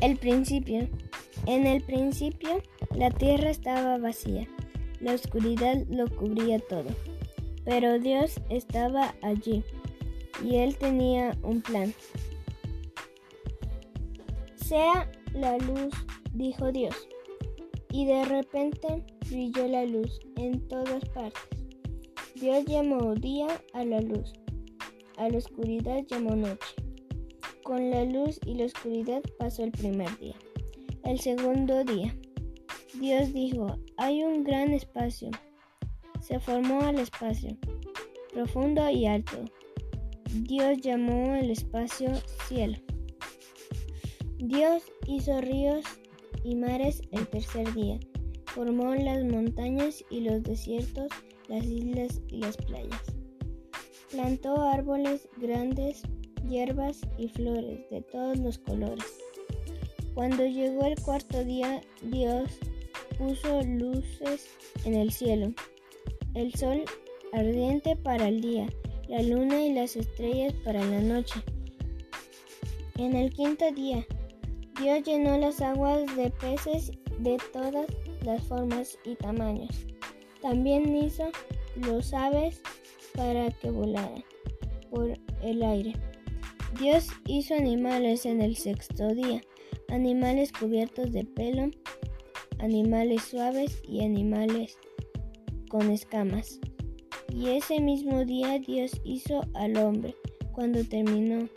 El principio. En el principio la tierra estaba vacía, la oscuridad lo cubría todo, pero Dios estaba allí y él tenía un plan. Sea la luz, dijo Dios, y de repente brilló la luz en todas partes. Dios llamó día a la luz, a la oscuridad llamó noche. Con la luz y la oscuridad pasó el primer día. El segundo día, Dios dijo, hay un gran espacio. Se formó el espacio, profundo y alto. Dios llamó el espacio cielo. Dios hizo ríos y mares el tercer día. Formó las montañas y los desiertos, las islas y las playas. Plantó árboles grandes hierbas y flores de todos los colores. Cuando llegó el cuarto día, Dios puso luces en el cielo, el sol ardiente para el día, la luna y las estrellas para la noche. En el quinto día, Dios llenó las aguas de peces de todas las formas y tamaños. También hizo los aves para que volaran por el aire. Dios hizo animales en el sexto día, animales cubiertos de pelo, animales suaves y animales con escamas. Y ese mismo día Dios hizo al hombre. Cuando terminó,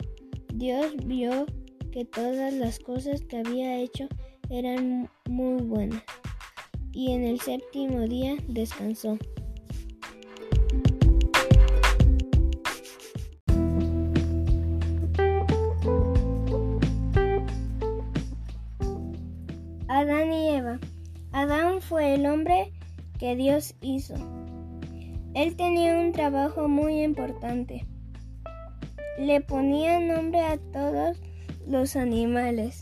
Dios vio que todas las cosas que había hecho eran muy buenas. Y en el séptimo día descansó. Adán y Eva. Adán fue el hombre que Dios hizo. Él tenía un trabajo muy importante. Le ponía nombre a todos los animales.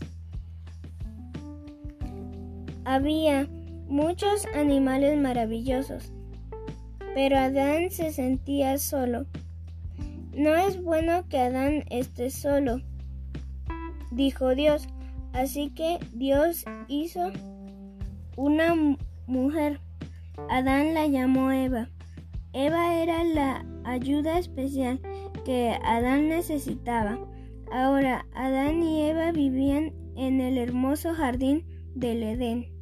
Había muchos animales maravillosos, pero Adán se sentía solo. No es bueno que Adán esté solo, dijo Dios. Así que Dios hizo una mujer. Adán la llamó Eva. Eva era la ayuda especial que Adán necesitaba. Ahora Adán y Eva vivían en el hermoso jardín del Edén.